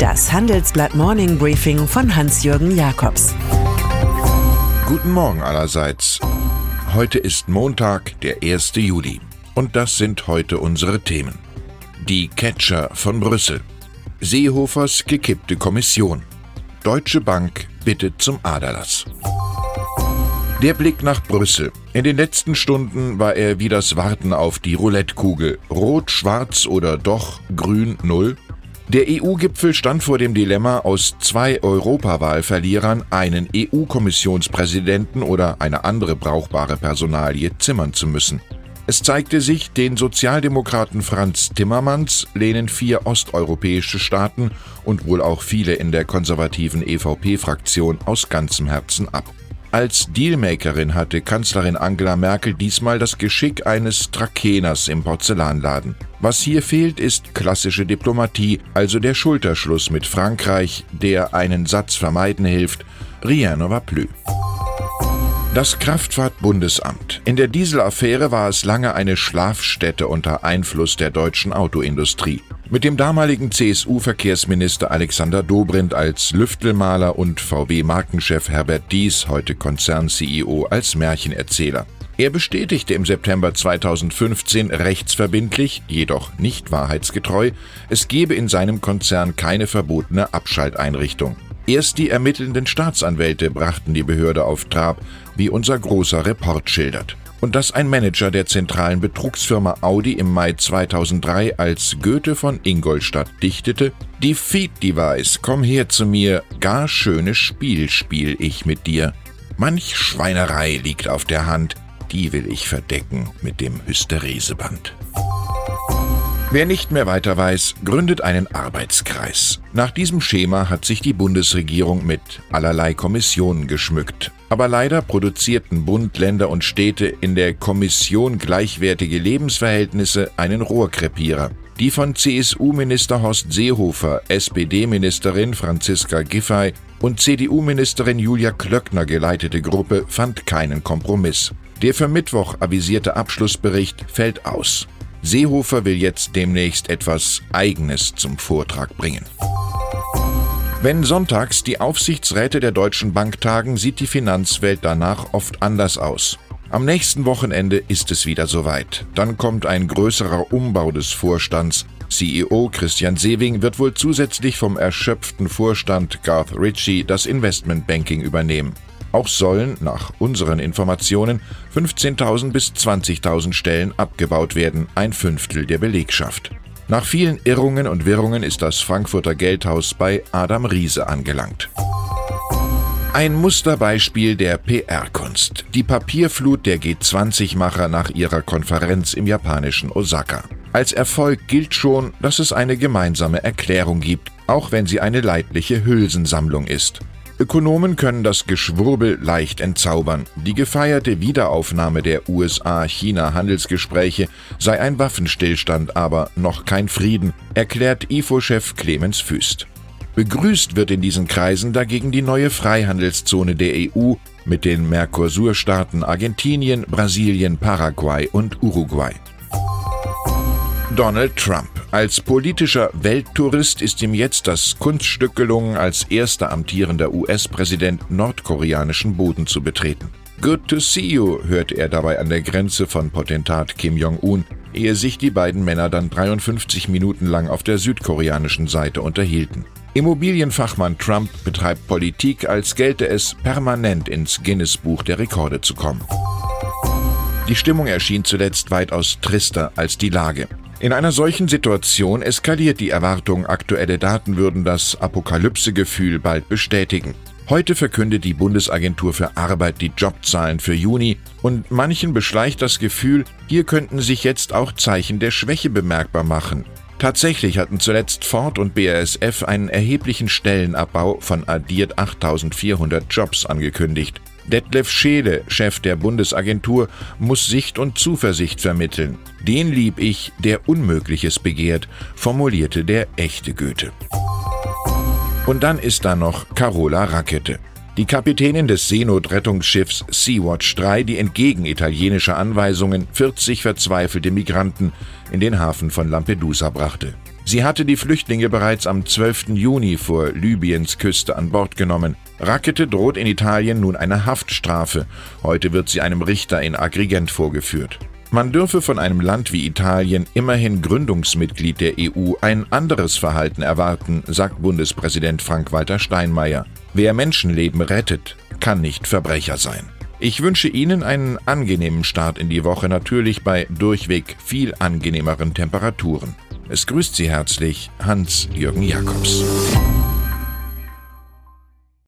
Das Handelsblatt Morning Briefing von Hans-Jürgen Jakobs. Guten Morgen allerseits. Heute ist Montag, der 1. Juli. Und das sind heute unsere Themen. Die Catcher von Brüssel. Seehofers gekippte Kommission. Deutsche Bank bittet zum Aderlass. Der Blick nach Brüssel. In den letzten Stunden war er wie das Warten auf die Roulettekugel. Rot, schwarz oder doch grün null. Der EU-Gipfel stand vor dem Dilemma, aus zwei Europawahlverlierern einen EU-Kommissionspräsidenten oder eine andere brauchbare Personalie zimmern zu müssen. Es zeigte sich, den Sozialdemokraten Franz Timmermans lehnen vier osteuropäische Staaten und wohl auch viele in der konservativen EVP-Fraktion aus ganzem Herzen ab. Als Dealmakerin hatte Kanzlerin Angela Merkel diesmal das Geschick eines Trakeners im Porzellanladen. Was hier fehlt, ist klassische Diplomatie, also der Schulterschluss mit Frankreich, der einen Satz vermeiden hilft. Rien ne va plus. Das Kraftfahrtbundesamt. In der Dieselaffäre war es lange eine Schlafstätte unter Einfluss der deutschen Autoindustrie. Mit dem damaligen CSU-Verkehrsminister Alexander Dobrindt als Lüftelmaler und VW-Markenchef Herbert Dies, heute Konzern-CEO, als Märchenerzähler. Er bestätigte im September 2015 rechtsverbindlich, jedoch nicht wahrheitsgetreu, es gebe in seinem Konzern keine verbotene Abschalteinrichtung. Erst die ermittelnden Staatsanwälte brachten die Behörde auf Trab, wie unser großer Report schildert. Und dass ein Manager der zentralen Betrugsfirma Audi im Mai 2003 als Goethe von Ingolstadt dichtete, Defeat Device, komm her zu mir, gar schönes Spiel spiel ich mit dir. Manch Schweinerei liegt auf der Hand, die will ich verdecken mit dem Hystereseband. Wer nicht mehr weiter weiß, gründet einen Arbeitskreis. Nach diesem Schema hat sich die Bundesregierung mit allerlei Kommissionen geschmückt. Aber leider produzierten Bund, Länder und Städte in der Kommission gleichwertige Lebensverhältnisse einen Rohrkrepierer. Die von CSU-Minister Horst Seehofer, SPD-Ministerin Franziska Giffey und CDU-Ministerin Julia Klöckner geleitete Gruppe fand keinen Kompromiss. Der für Mittwoch avisierte Abschlussbericht fällt aus. Seehofer will jetzt demnächst etwas Eigenes zum Vortrag bringen. Wenn sonntags die Aufsichtsräte der Deutschen Bank tagen, sieht die Finanzwelt danach oft anders aus. Am nächsten Wochenende ist es wieder soweit. Dann kommt ein größerer Umbau des Vorstands. CEO Christian Sewing wird wohl zusätzlich vom erschöpften Vorstand Garth Ritchie das Investmentbanking übernehmen. Auch sollen, nach unseren Informationen, 15.000 bis 20.000 Stellen abgebaut werden, ein Fünftel der Belegschaft. Nach vielen Irrungen und Wirrungen ist das Frankfurter Geldhaus bei Adam Riese angelangt. Ein Musterbeispiel der PR-Kunst. Die Papierflut der G20-Macher nach ihrer Konferenz im japanischen Osaka. Als Erfolg gilt schon, dass es eine gemeinsame Erklärung gibt, auch wenn sie eine leidliche Hülsensammlung ist. Ökonomen können das Geschwurbel leicht entzaubern. Die gefeierte Wiederaufnahme der USA-China-Handelsgespräche sei ein Waffenstillstand, aber noch kein Frieden, erklärt IFO-Chef Clemens Füst. Begrüßt wird in diesen Kreisen dagegen die neue Freihandelszone der EU mit den Mercosur-Staaten Argentinien, Brasilien, Paraguay und Uruguay. Donald Trump. Als politischer Welttourist ist ihm jetzt das Kunststück gelungen, als erster amtierender US-Präsident nordkoreanischen Boden zu betreten. Good to see you, hörte er dabei an der Grenze von Potentat Kim Jong-un, ehe sich die beiden Männer dann 53 Minuten lang auf der südkoreanischen Seite unterhielten. Immobilienfachmann Trump betreibt Politik, als gelte es, permanent ins Guinness-Buch der Rekorde zu kommen. Die Stimmung erschien zuletzt weitaus trister als die Lage. In einer solchen Situation eskaliert die Erwartung, aktuelle Daten würden das Apokalypsegefühl bald bestätigen. Heute verkündet die Bundesagentur für Arbeit die Jobzahlen für Juni und manchen beschleicht das Gefühl, hier könnten sich jetzt auch Zeichen der Schwäche bemerkbar machen. Tatsächlich hatten zuletzt Ford und BASF einen erheblichen Stellenabbau von addiert 8400 Jobs angekündigt. Detlef Scheele, Chef der Bundesagentur, muss Sicht und Zuversicht vermitteln. Den lieb ich, der Unmögliches begehrt, formulierte der echte Goethe. Und dann ist da noch Carola Rakete. Die Kapitänin des Seenotrettungsschiffs Sea-Watch 3, die entgegen italienischer Anweisungen 40 verzweifelte Migranten in den Hafen von Lampedusa brachte. Sie hatte die Flüchtlinge bereits am 12. Juni vor Libyens Küste an Bord genommen. Rakete droht in Italien nun eine Haftstrafe. Heute wird sie einem Richter in Agrigent vorgeführt. Man dürfe von einem Land wie Italien, immerhin Gründungsmitglied der EU, ein anderes Verhalten erwarten, sagt Bundespräsident Frank-Walter Steinmeier. Wer Menschenleben rettet, kann nicht Verbrecher sein. Ich wünsche Ihnen einen angenehmen Start in die Woche, natürlich bei durchweg viel angenehmeren Temperaturen. Es grüßt Sie herzlich Hans-Jürgen Jakobs.